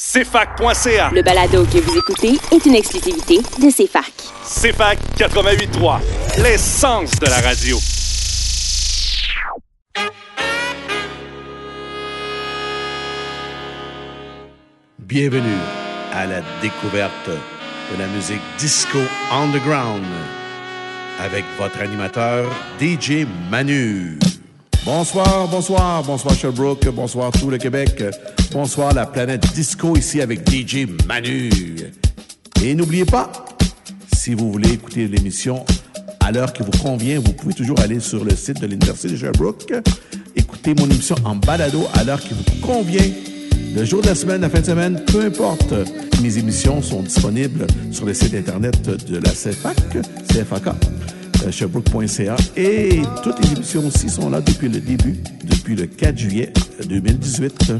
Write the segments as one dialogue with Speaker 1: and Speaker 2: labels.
Speaker 1: CFAC.ca.
Speaker 2: Le balado que vous écoutez est une exclusivité de CFAC.
Speaker 1: CFAC 88.3, l'essence de la radio.
Speaker 3: Bienvenue à la découverte de la musique disco underground avec votre animateur DJ Manu. Bonsoir, bonsoir, bonsoir Sherbrooke, bonsoir tout le Québec, bonsoir la planète disco ici avec DJ Manu. Et n'oubliez pas, si vous voulez écouter l'émission à l'heure qui vous convient, vous pouvez toujours aller sur le site de l'Université de Sherbrooke, écouter mon émission en balado à l'heure qui vous convient. Le jour de la semaine, la fin de semaine, peu importe. Mes émissions sont disponibles sur le site internet de la CFAC, CFAK. Euh, sherbrooke.ca. Et toutes les émissions aussi sont là depuis le début, depuis le 4 juillet 2018.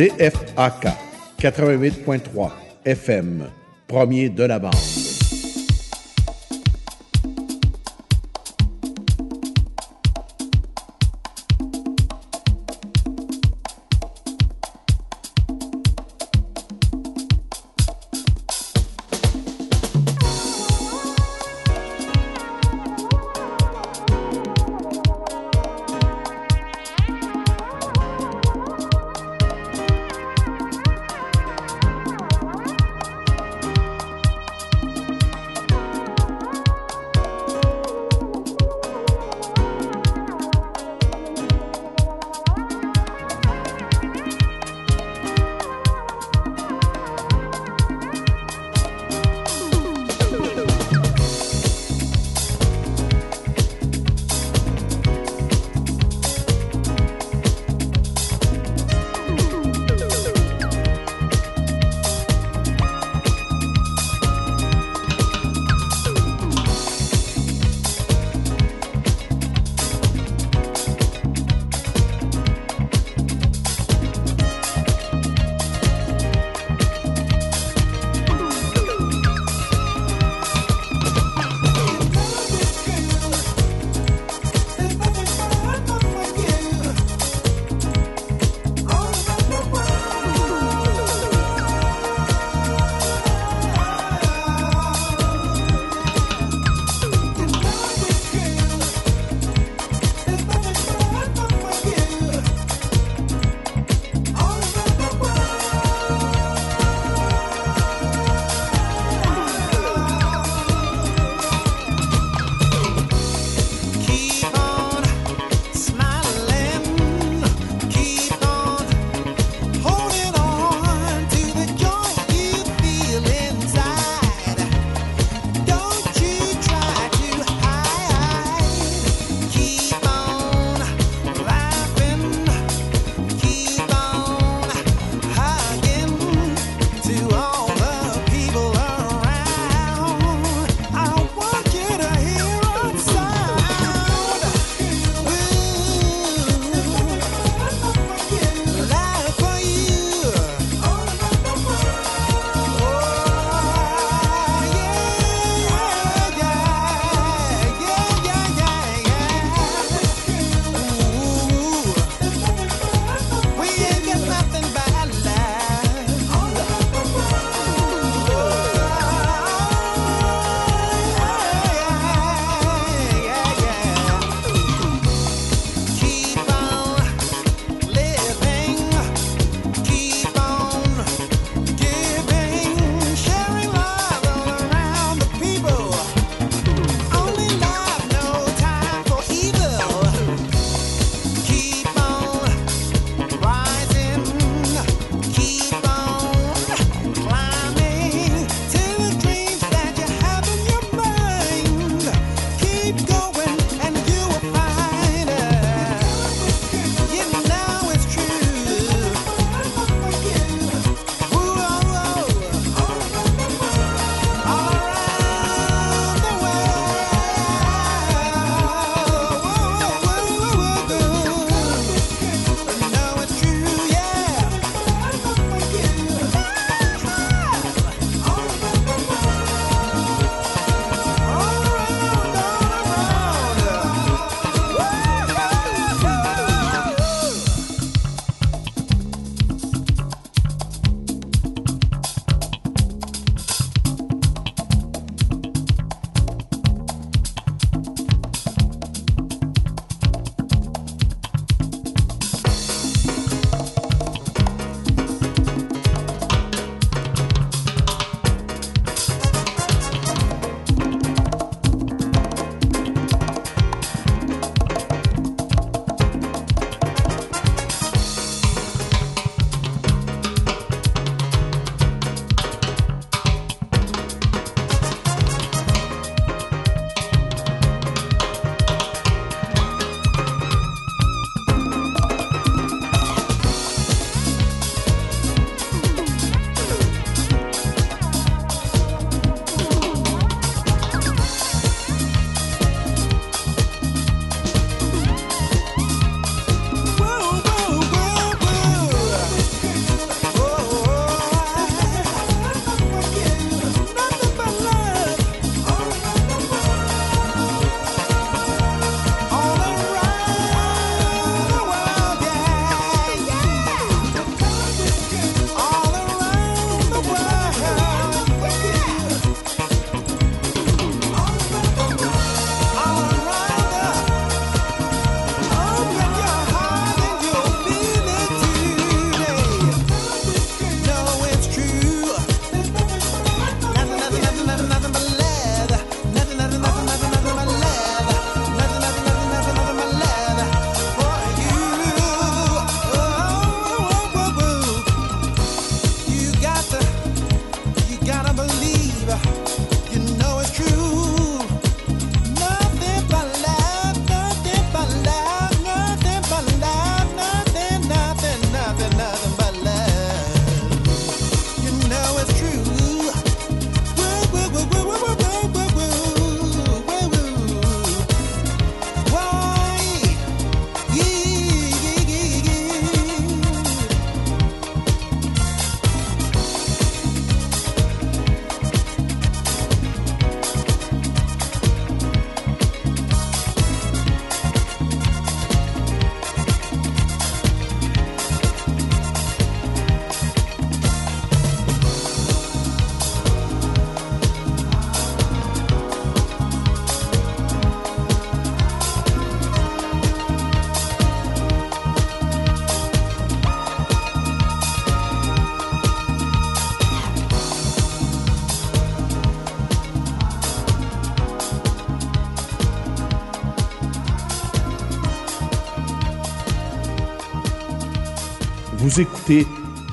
Speaker 3: CFAK 88.3 FM, premier de la bande.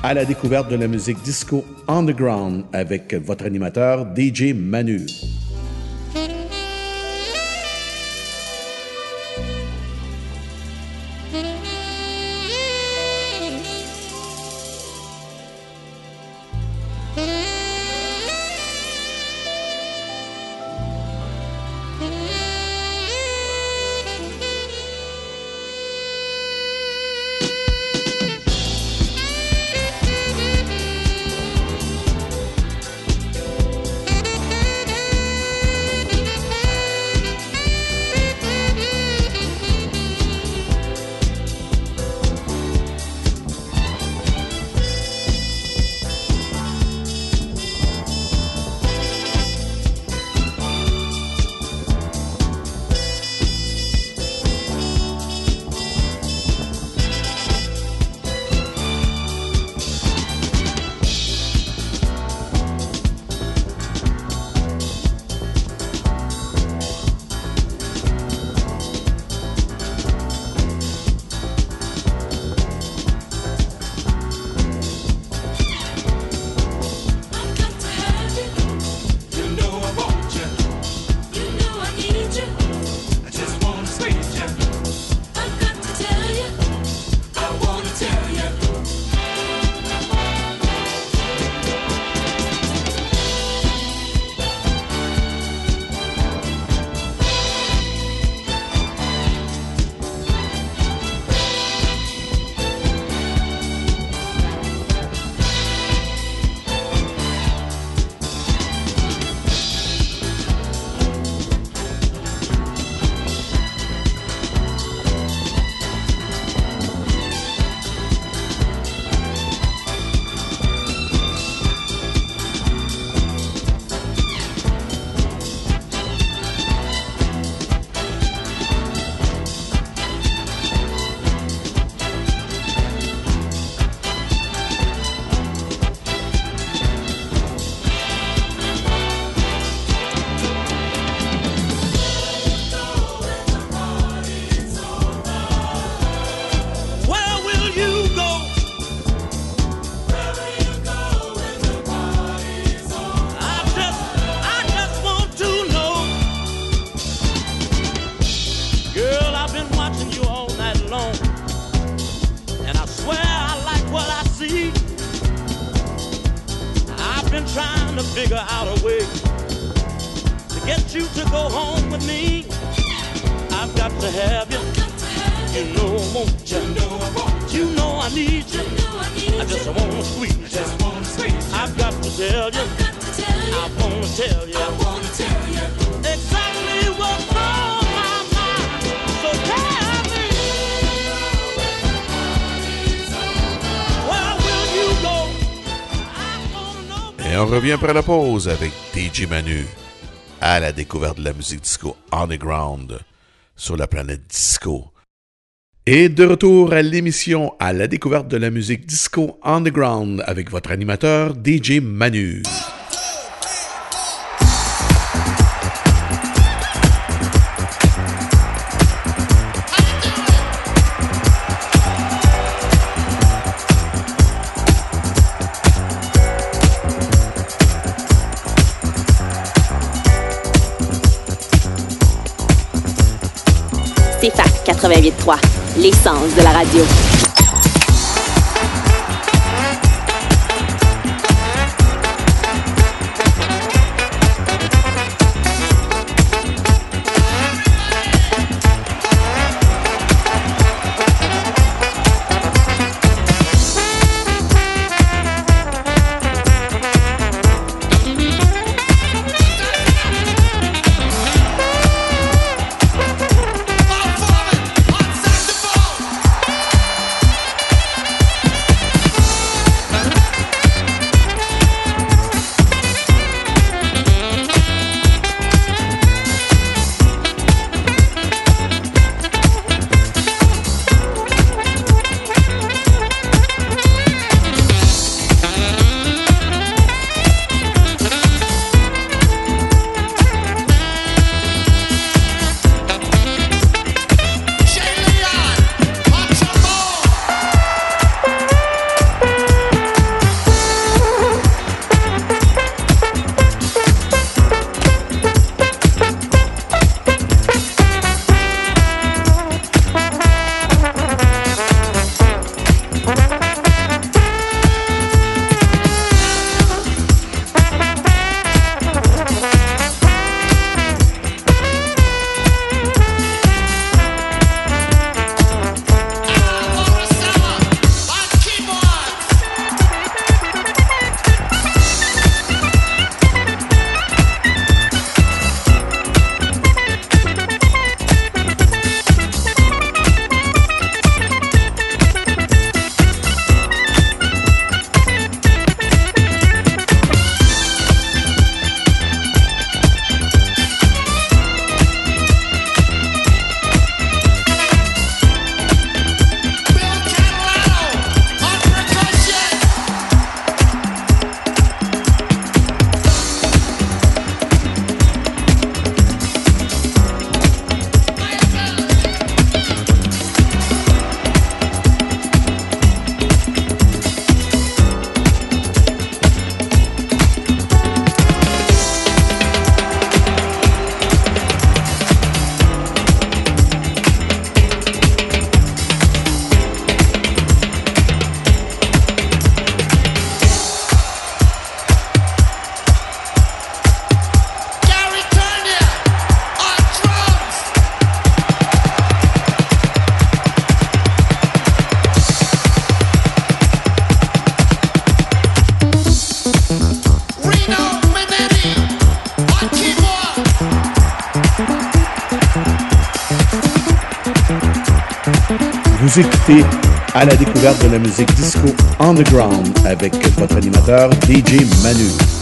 Speaker 4: À la découverte de la musique disco underground avec votre animateur DJ Manu. Revient après la pause avec DJ Manu à la découverte de la musique disco underground sur la planète disco. Et de retour à l'émission à la découverte de la musique disco underground avec votre animateur DJ Manu.
Speaker 2: CFAC 88.3, l'essence de la radio.
Speaker 5: La découverte de la musique disco underground avec votre animateur DJ Manu.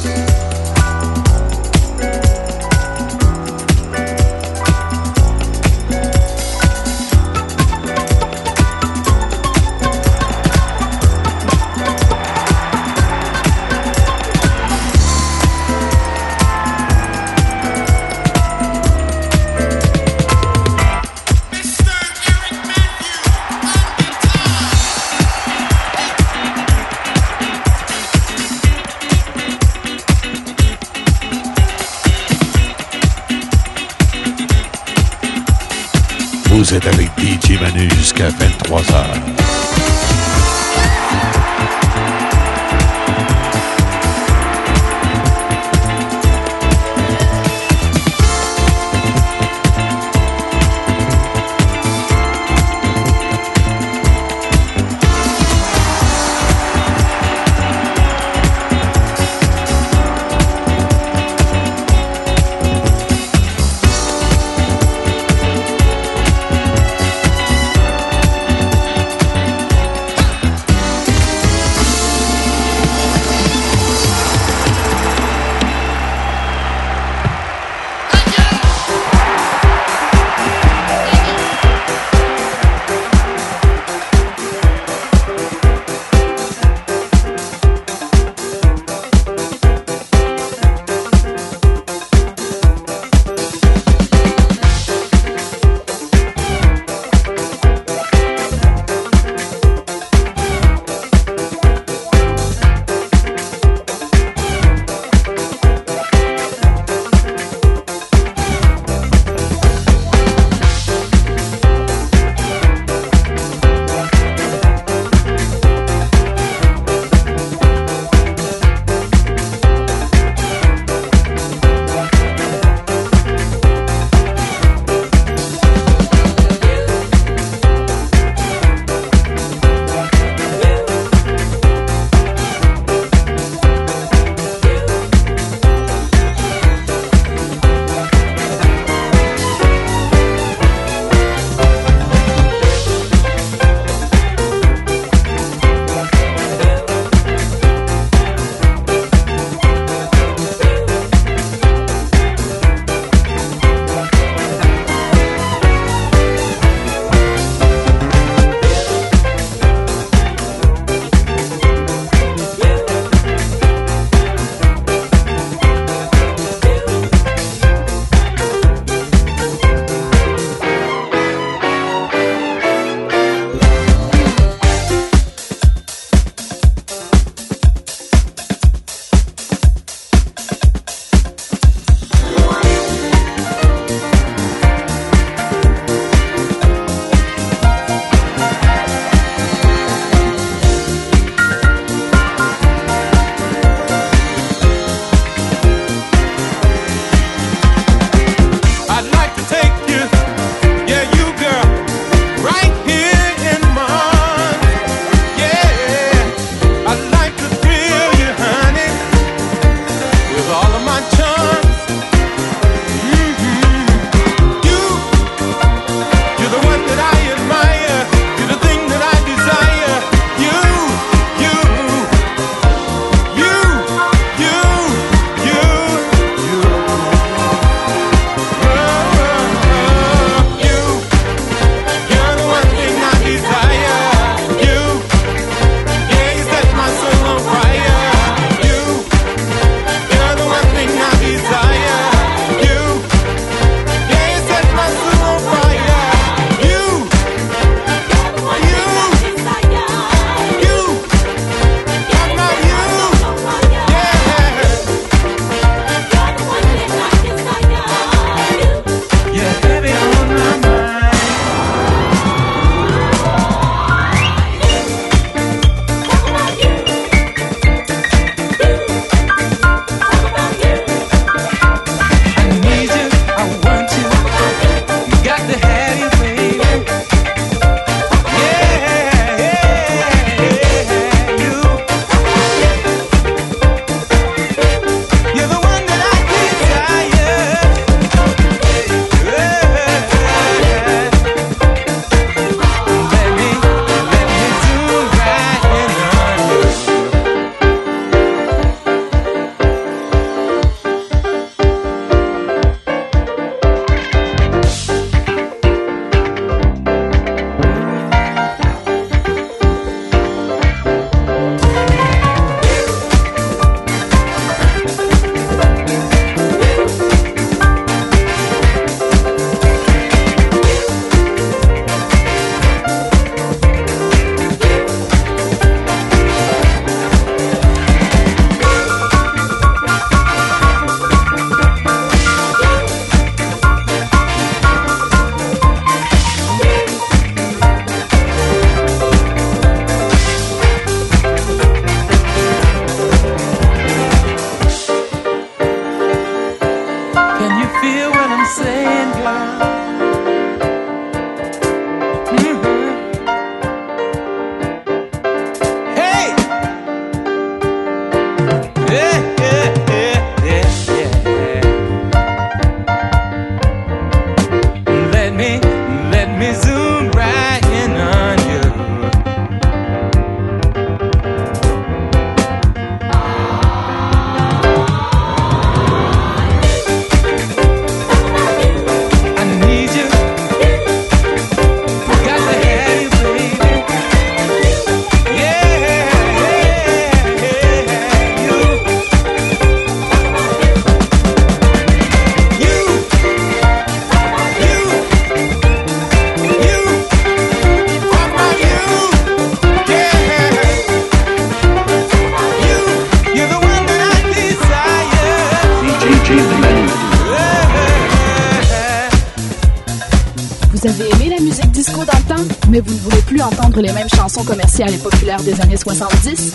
Speaker 4: commercial et populaire des années 70?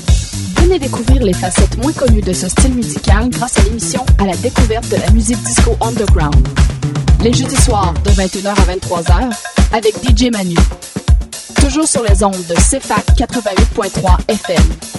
Speaker 4: Venez découvrir les facettes moins connues de ce style musical grâce à l'émission À la découverte de la musique disco underground. Les jeudis soirs de 21h à 23h avec DJ Manu. Toujours sur les ondes de CFAC 88.3 FM.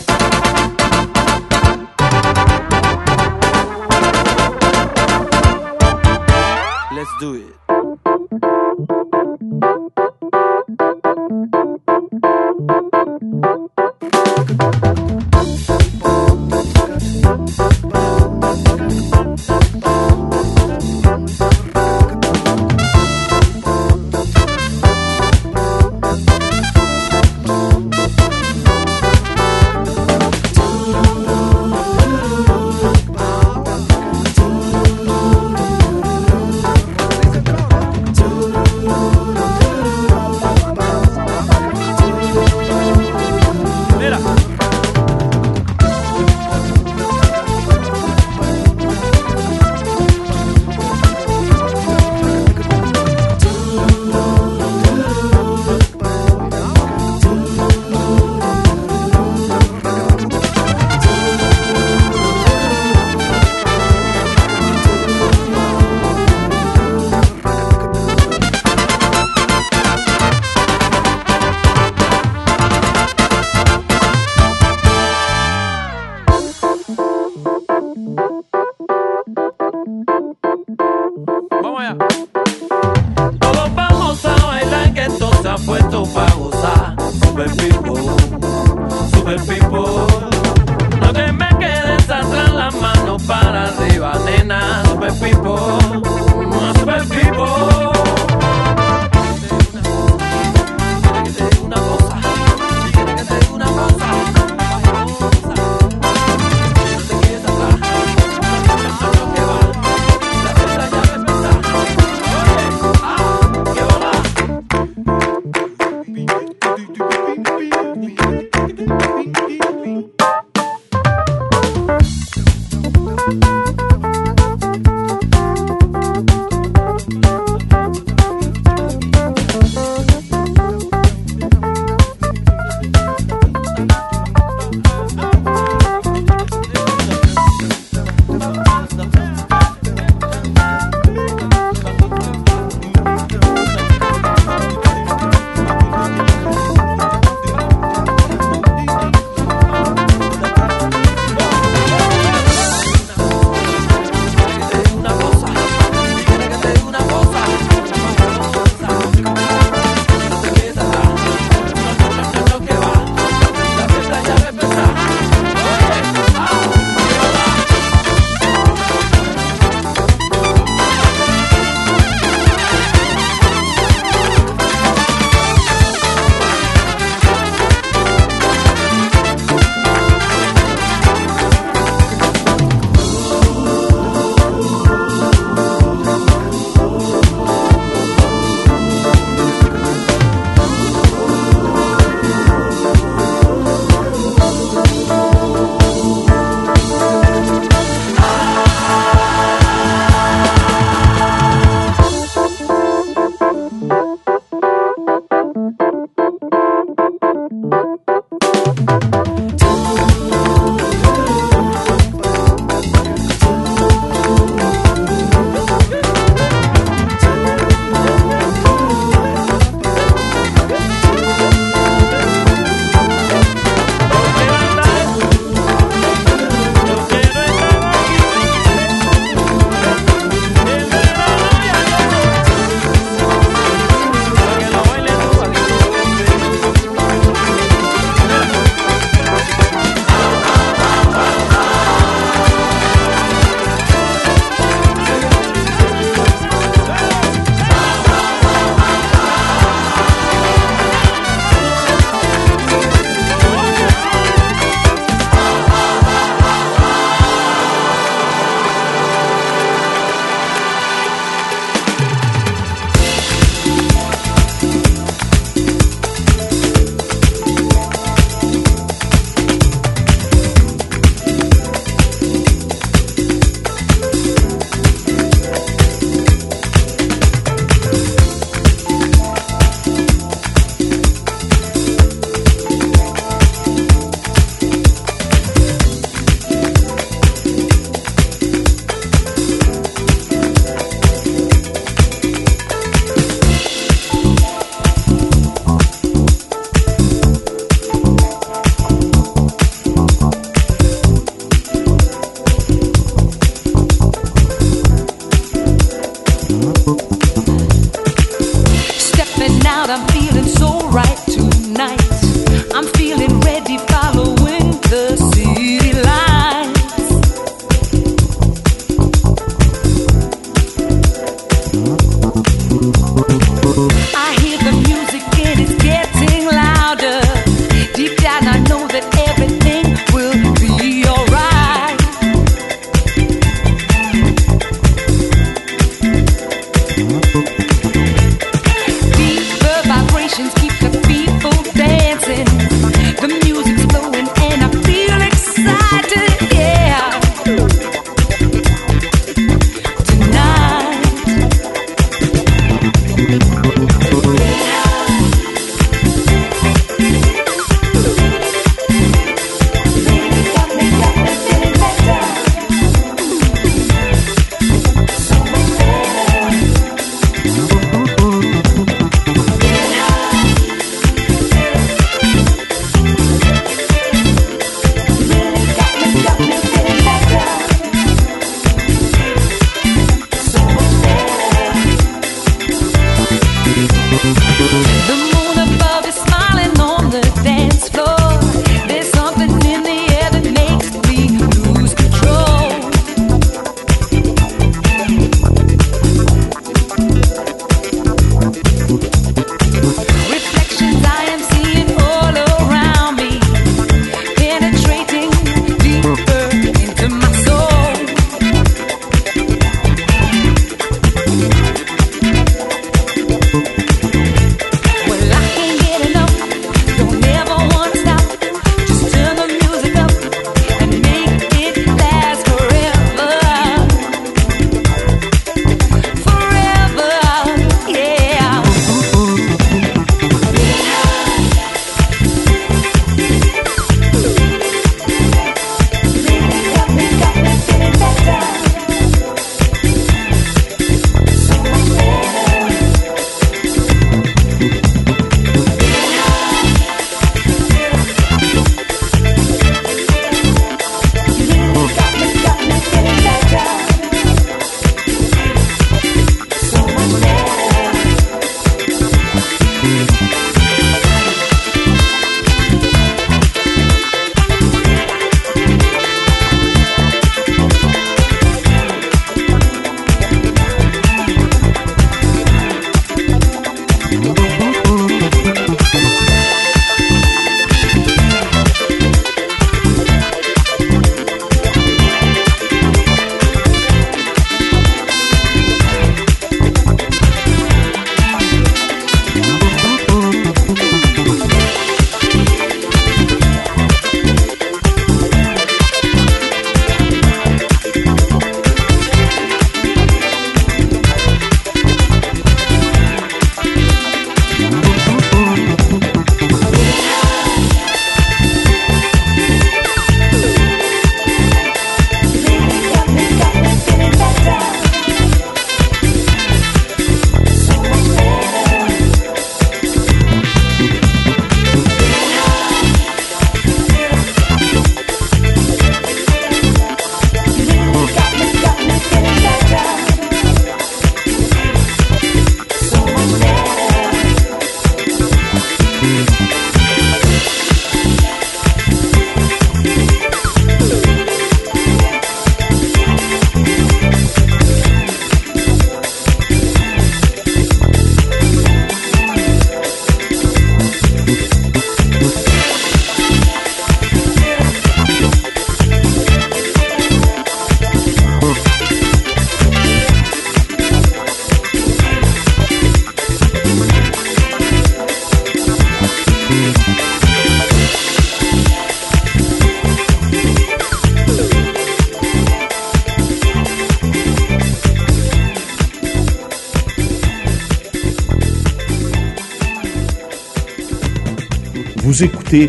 Speaker 5: Vous écoutez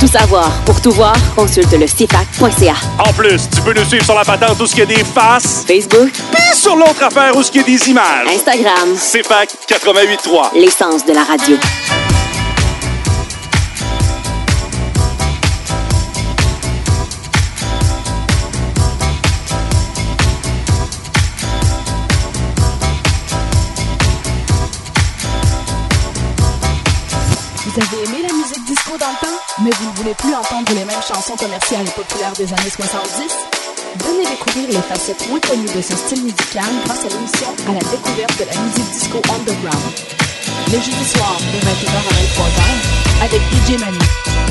Speaker 2: tout savoir, pour tout voir, consulte le CFAC.ca.
Speaker 1: En plus, tu peux nous suivre sur la patente où ce qu'il y a des faces,
Speaker 2: Facebook,
Speaker 1: puis sur l'autre affaire où ce qu'il y a des images.
Speaker 2: Instagram,
Speaker 1: C'est fac 88.3.
Speaker 2: l'essence de la radio.
Speaker 6: Mais vous ne voulez plus entendre les mêmes chansons commerciales et populaires des années 70? Venez découvrir les facettes moins connues de ce style musical grâce à l'émission À la découverte de la musique disco underground. Les jeudis soirs de 21h à 23h avec DJ Manu.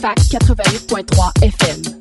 Speaker 6: Fac 88.3 FM.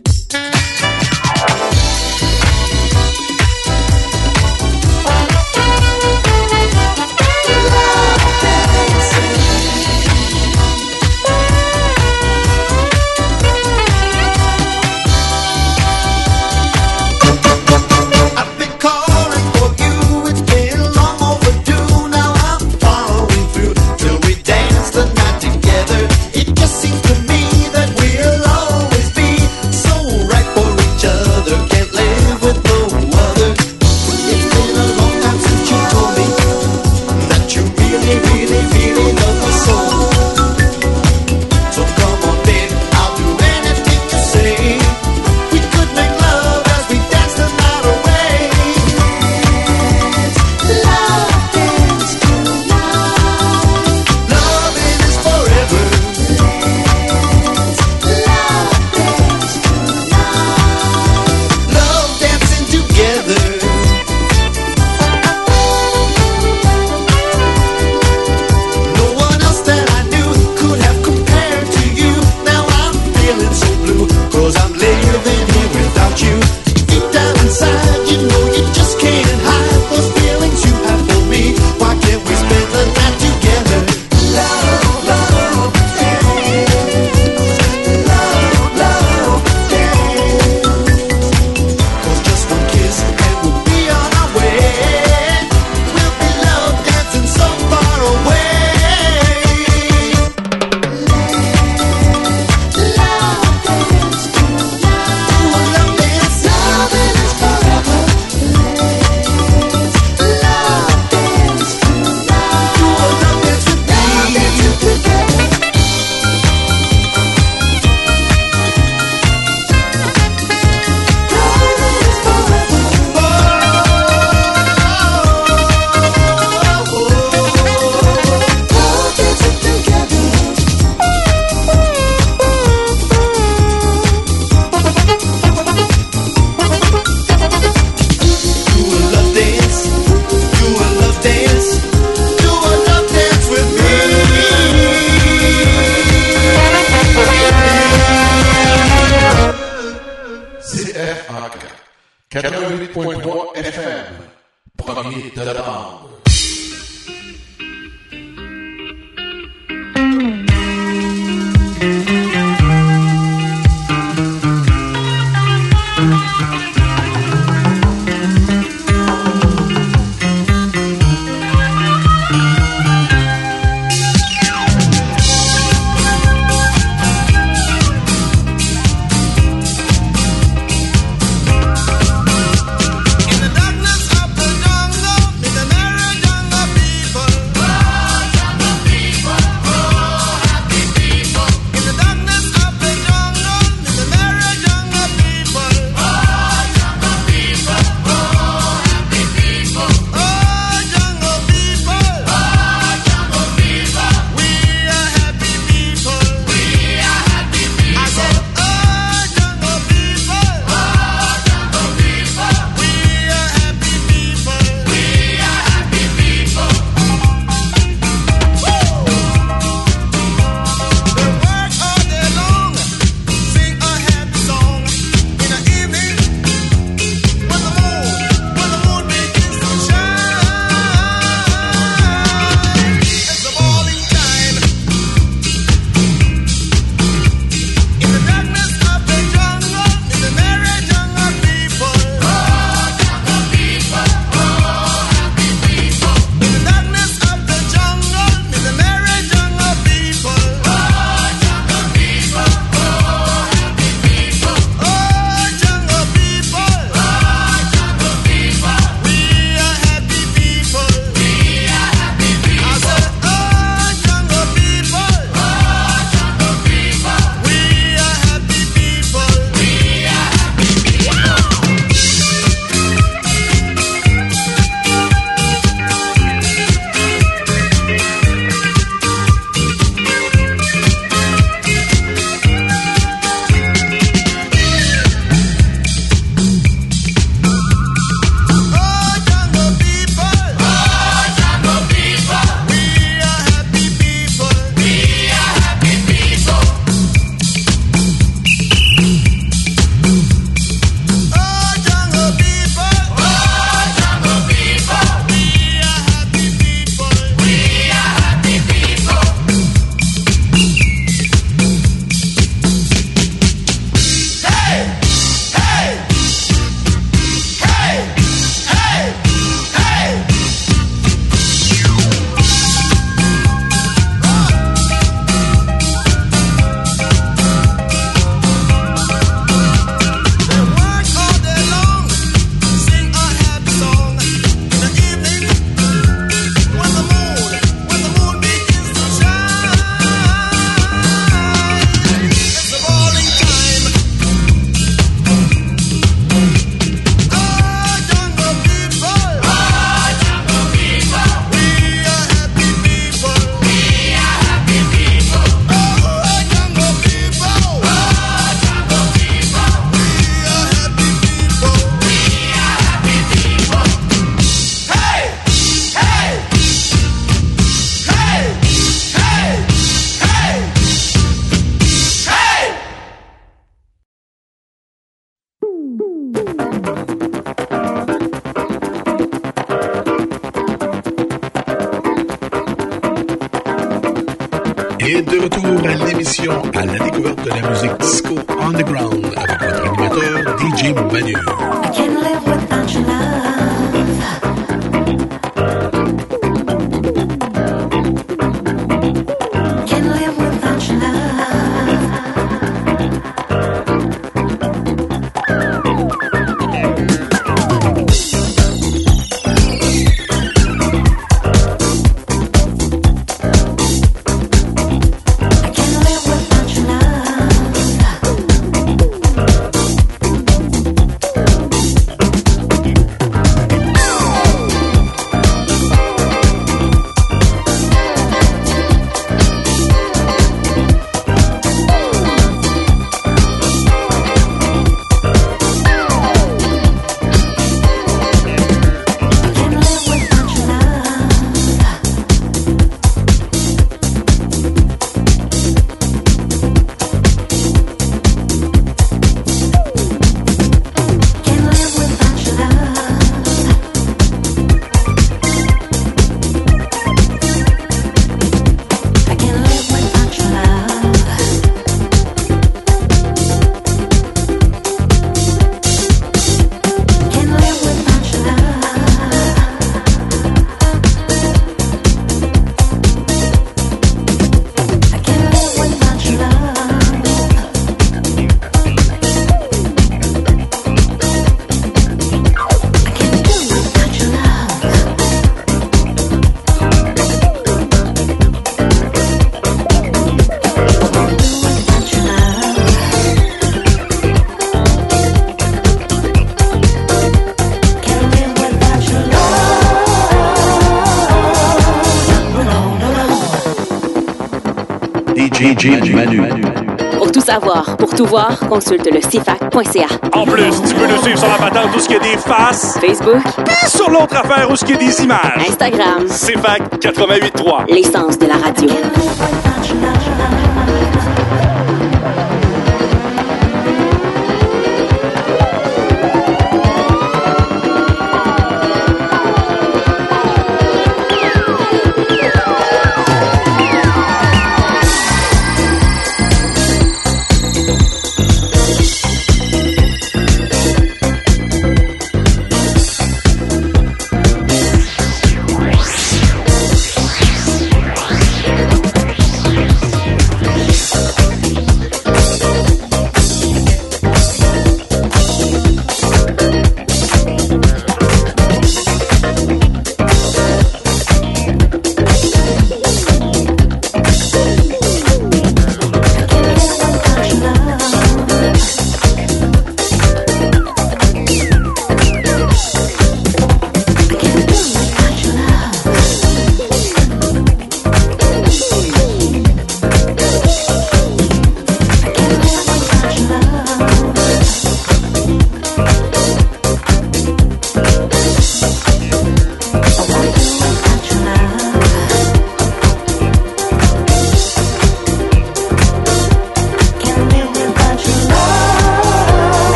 Speaker 7: Savoir, pour tout voir, consulte le CFAC.ca.
Speaker 1: En plus, tu peux nous suivre sur la patente où ce qu'il y a des faces,
Speaker 7: Facebook,
Speaker 1: puis sur l'autre affaire où ce qu'il y a des images.
Speaker 7: Instagram,
Speaker 1: C'est fac 88.3.
Speaker 7: l'essence de la radio.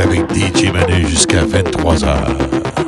Speaker 8: Avec DJ Manu jusqu'à 23h.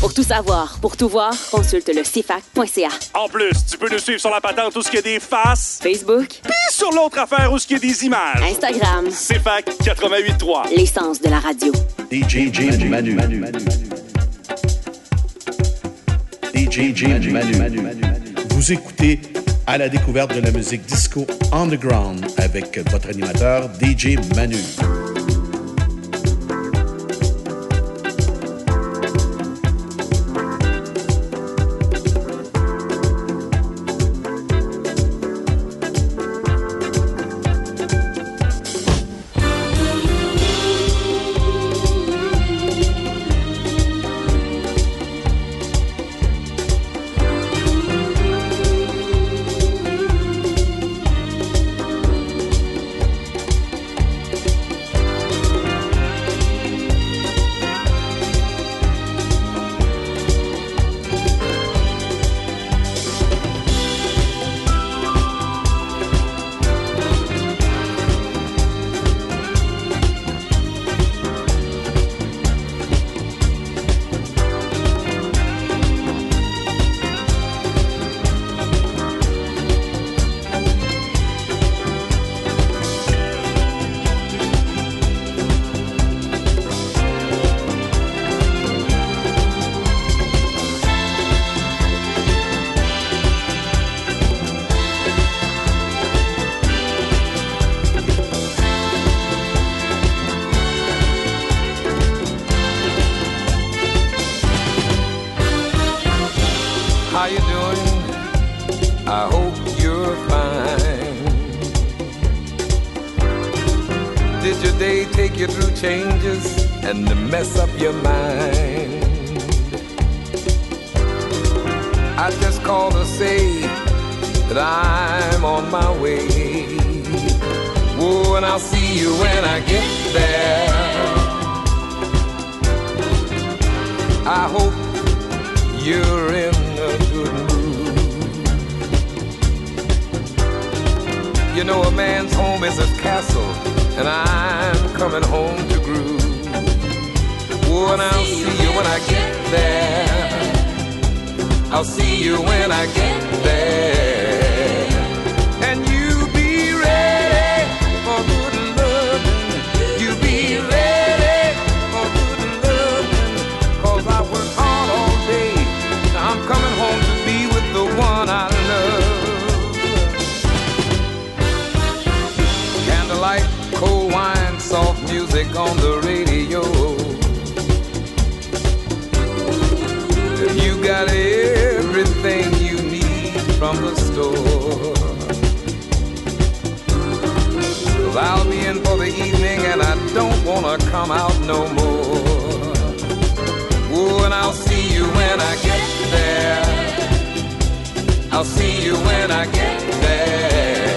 Speaker 2: Pour tout savoir, pour tout voir, consulte le CFAC.ca.
Speaker 1: En plus, tu peux nous suivre sur la patente où ce qu'il y a des faces,
Speaker 2: Facebook,
Speaker 1: puis sur l'autre affaire où ce qu'il y a des images.
Speaker 2: Instagram,
Speaker 1: C'est fac 88.3.
Speaker 2: l'essence de la radio.
Speaker 5: DJ Manu. DJ Manu. Vous écoutez à la découverte de la musique disco underground avec votre animateur DJ Manu.
Speaker 9: That I'm on my way. Whoa, and I'll see you when I get there. I hope you're in a good mood. You know, a man's home is his castle, and I'm coming home to groove. Oh, and I'll see you when I get there. I'll see you when I get there. Music on the radio. You got everything you need from the store. I'll be in for the evening and I don't wanna come out no more. Oh, and I'll see you when I get there. I'll see you when I get there.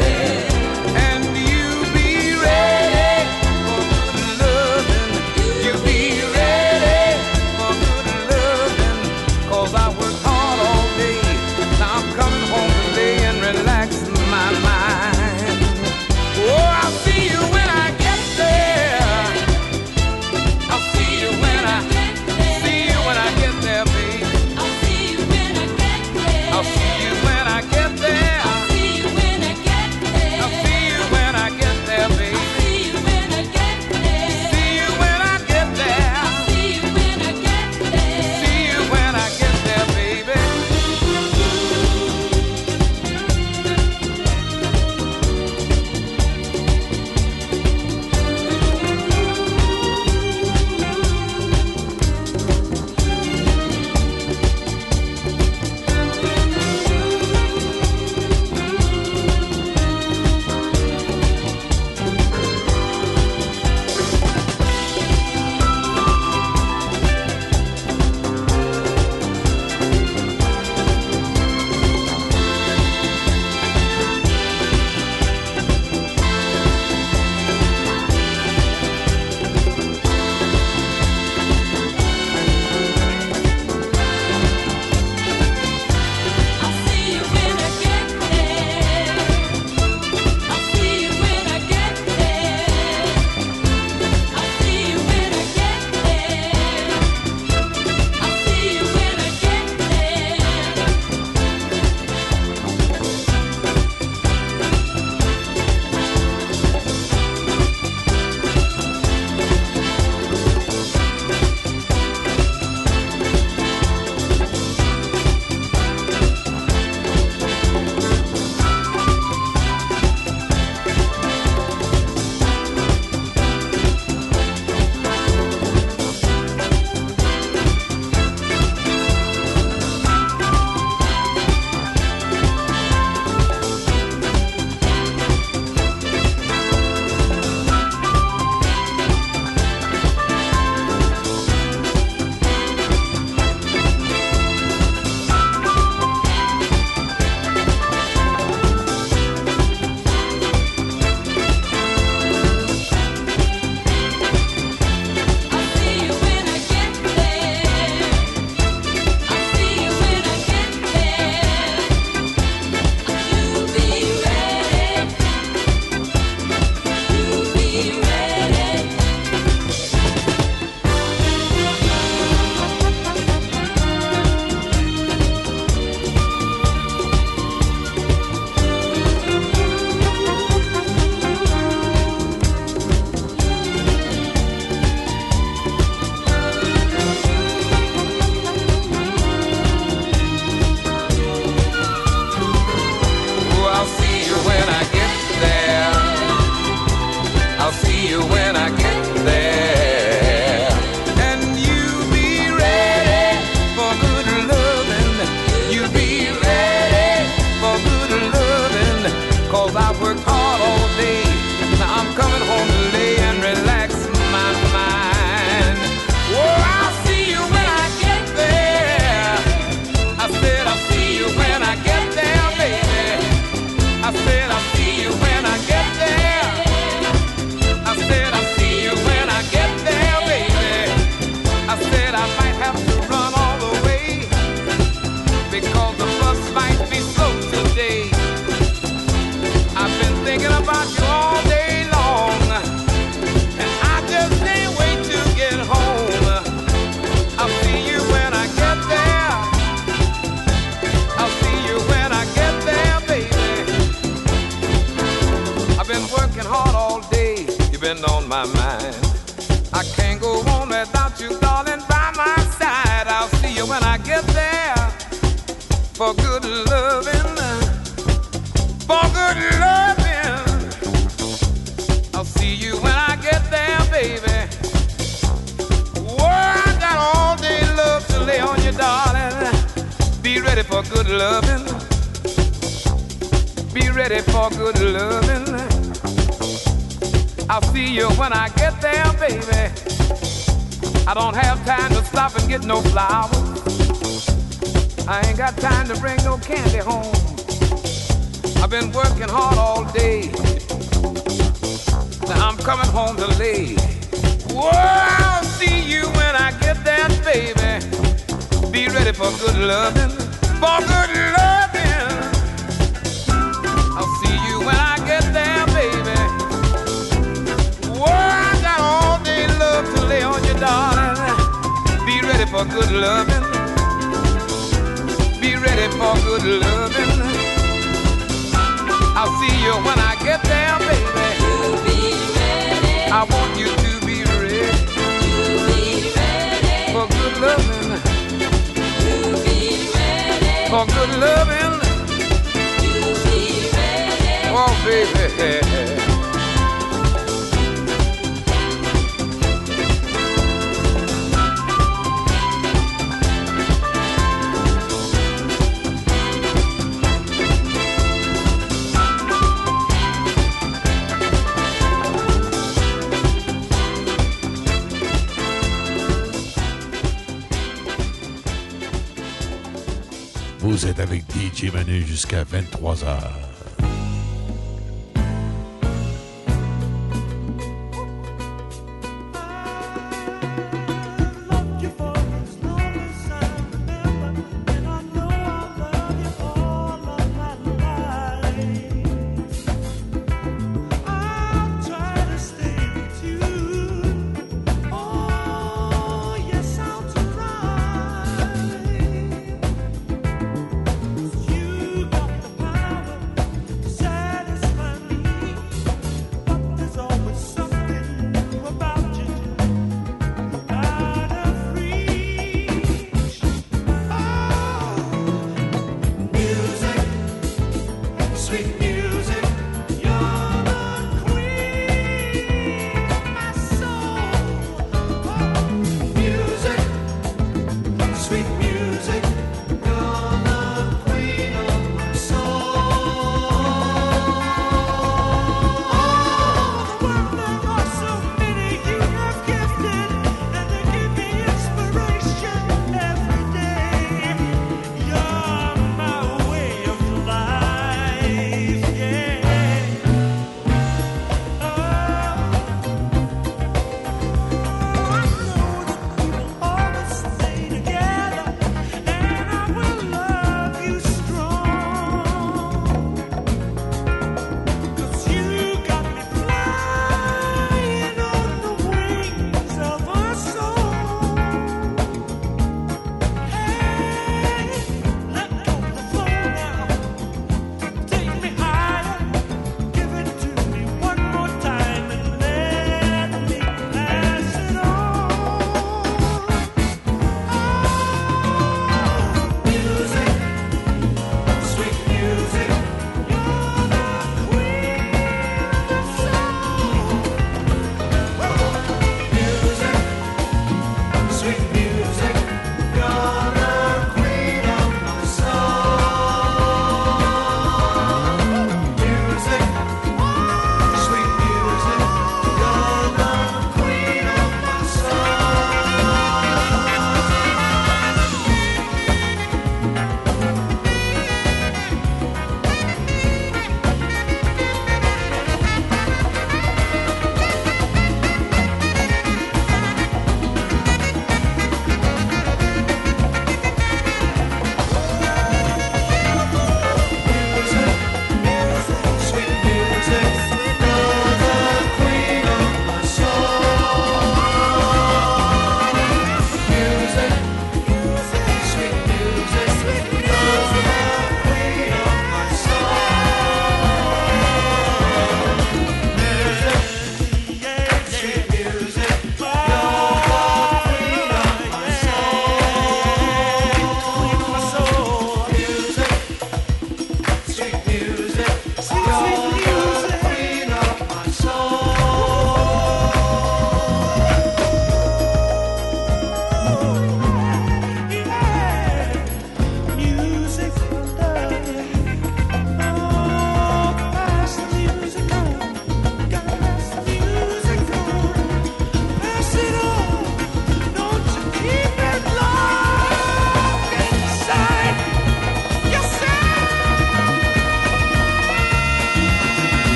Speaker 10: Manu jusqu'à 23h.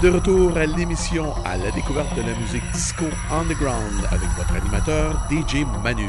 Speaker 5: De retour à l'émission à la découverte de la musique disco underground avec votre animateur DJ Manu.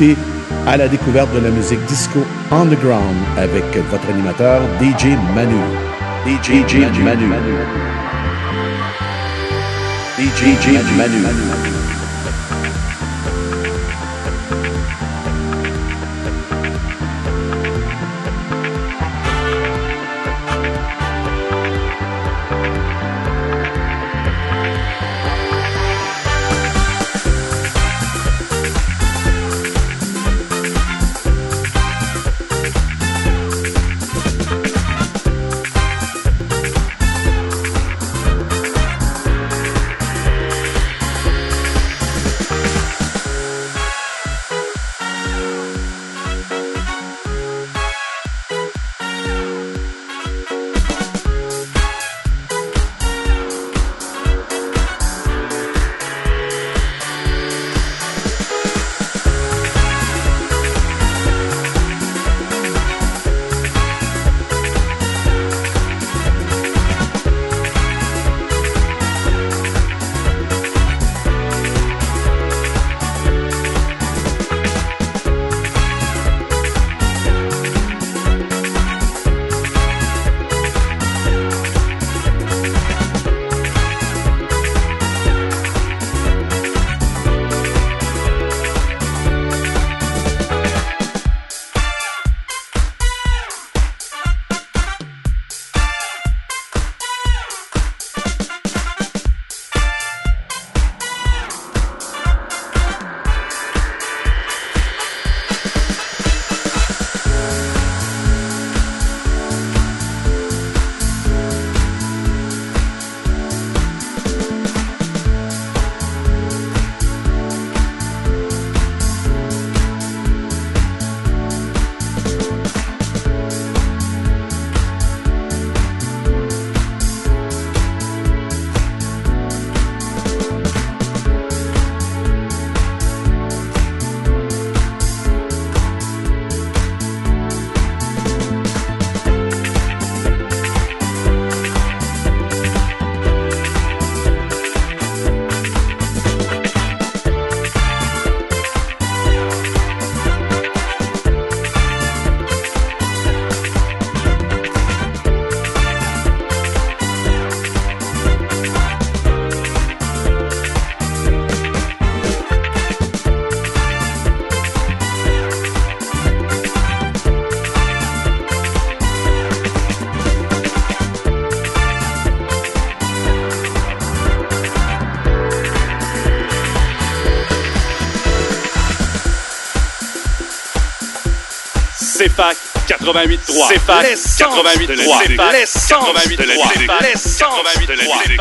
Speaker 5: Écoutez à la découverte de la musique disco underground avec votre animateur DJ Manu. DJ, DJ Manu. DJ, Manu.
Speaker 1: CFAC 88.3. CFAC 88.3. CFAC 88.3.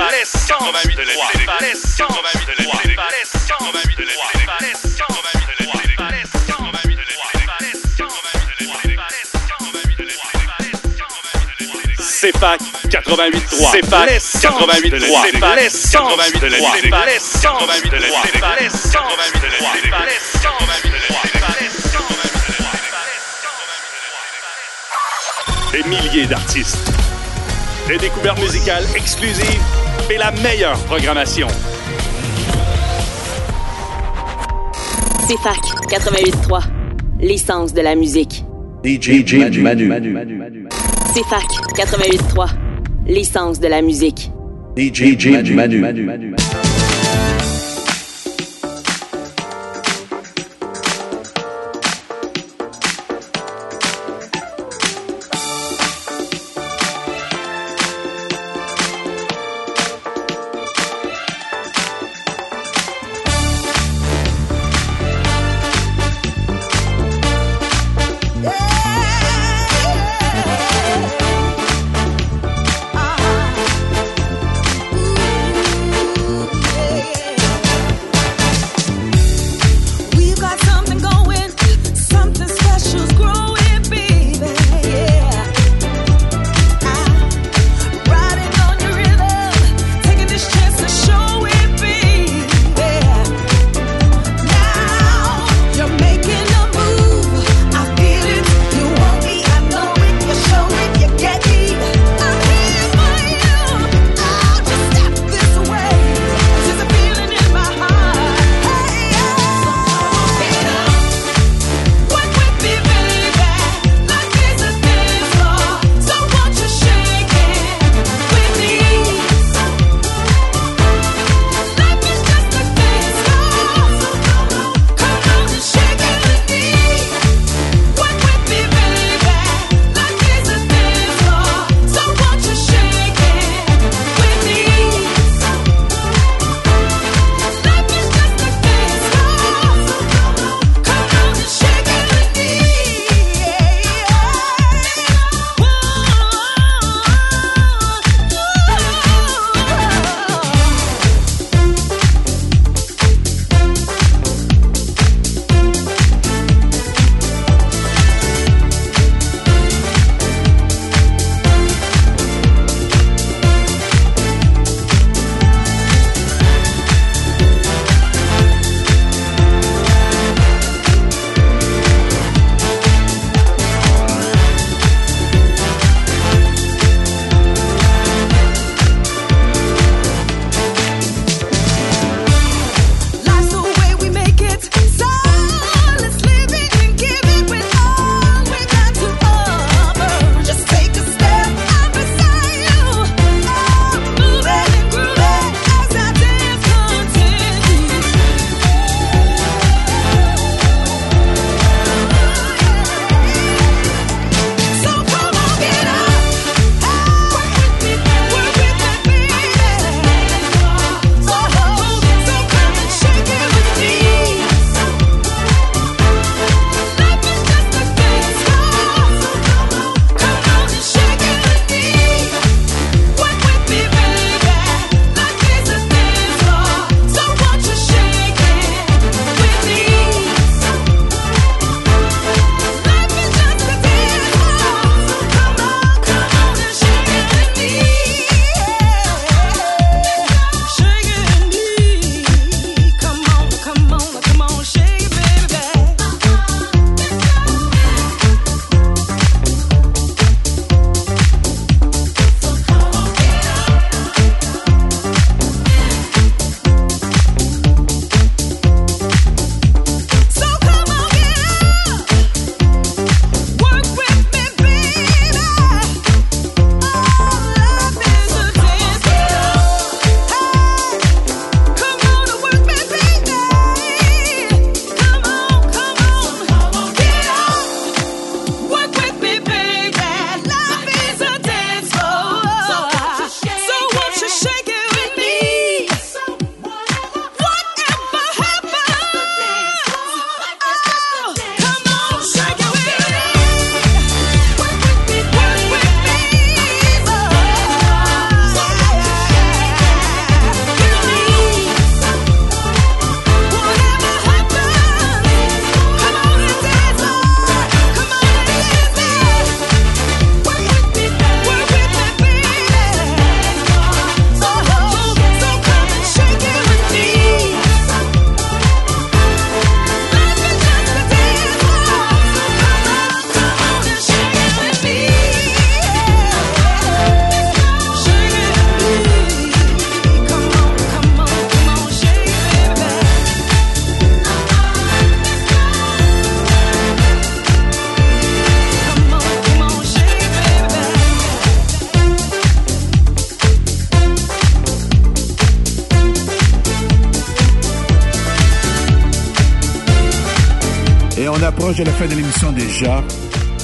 Speaker 1: CFAC 88.3. CFAC 88.3. CFAC 88.3. Des milliers d'artistes. Des découvertes musicales exclusives et la meilleure programmation.
Speaker 2: CFAC 88.3. L'essence de la musique.
Speaker 5: DJ, Manu.
Speaker 2: CFAC 88.3. L'essence de la musique.
Speaker 5: DJ, Manu.
Speaker 7: Ooh.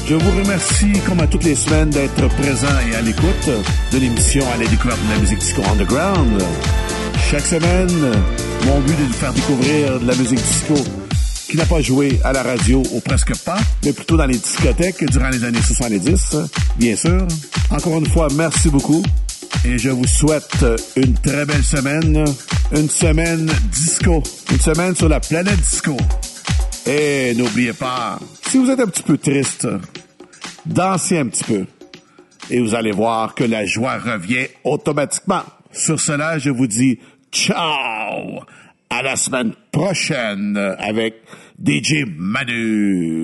Speaker 5: Je vous remercie, comme à toutes les semaines, d'être présent et à l'écoute de l'émission à la découverte de la musique disco underground. Chaque semaine, mon but est de faire découvrir de la musique disco qui n'a pas joué à la radio ou presque pas, mais plutôt dans les discothèques durant les années 70, bien sûr. Encore une fois, merci beaucoup et je vous souhaite une très belle semaine, une semaine disco, une semaine sur la planète disco. Et n'oubliez pas, si vous êtes un petit peu triste, dansez un petit peu. Et vous allez voir que la joie revient automatiquement. Sur cela, je vous dis ciao! À la semaine prochaine avec DJ Manu.